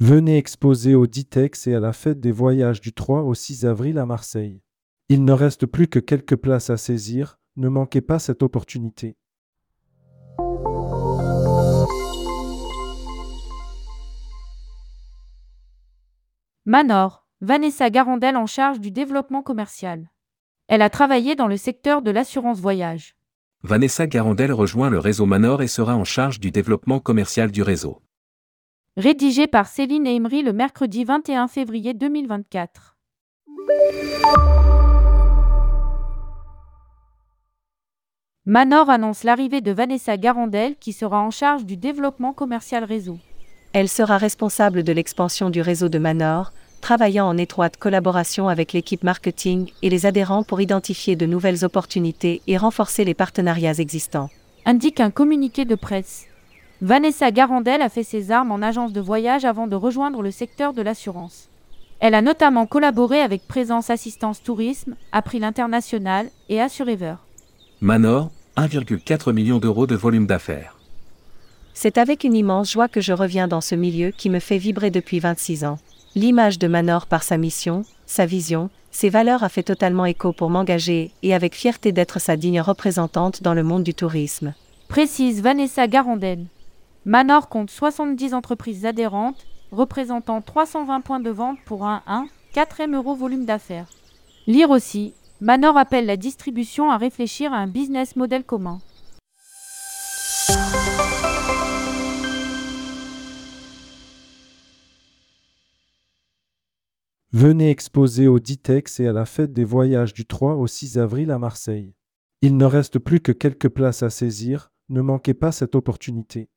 Venez exposer au Ditex et à la fête des voyages du 3 au 6 avril à Marseille. Il ne reste plus que quelques places à saisir, ne manquez pas cette opportunité. Manor, Vanessa Garandel en charge du développement commercial. Elle a travaillé dans le secteur de l'assurance voyage. Vanessa Garandel rejoint le réseau Manor et sera en charge du développement commercial du réseau. Rédigé par Céline Emery le mercredi 21 février 2024. Manor annonce l'arrivée de Vanessa Garandel qui sera en charge du développement commercial réseau. Elle sera responsable de l'expansion du réseau de Manor, travaillant en étroite collaboration avec l'équipe marketing et les adhérents pour identifier de nouvelles opportunités et renforcer les partenariats existants. Indique un communiqué de presse. Vanessa Garandel a fait ses armes en agence de voyage avant de rejoindre le secteur de l'assurance. Elle a notamment collaboré avec Présence Assistance Tourisme, April International et Assurever. Manor, 1,4 million d'euros de volume d'affaires. C'est avec une immense joie que je reviens dans ce milieu qui me fait vibrer depuis 26 ans. L'image de Manor par sa mission, sa vision, ses valeurs a fait totalement écho pour m'engager et avec fierté d'être sa digne représentante dans le monde du tourisme. Précise Vanessa Garandel. Manor compte 70 entreprises adhérentes, représentant 320 points de vente pour un 1, 4 M euros volume d'affaires. Lire aussi, Manor appelle la distribution à réfléchir à un business model commun. Venez exposer au Ditex et à la fête des voyages du 3 au 6 avril à Marseille. Il ne reste plus que quelques places à saisir, ne manquez pas cette opportunité.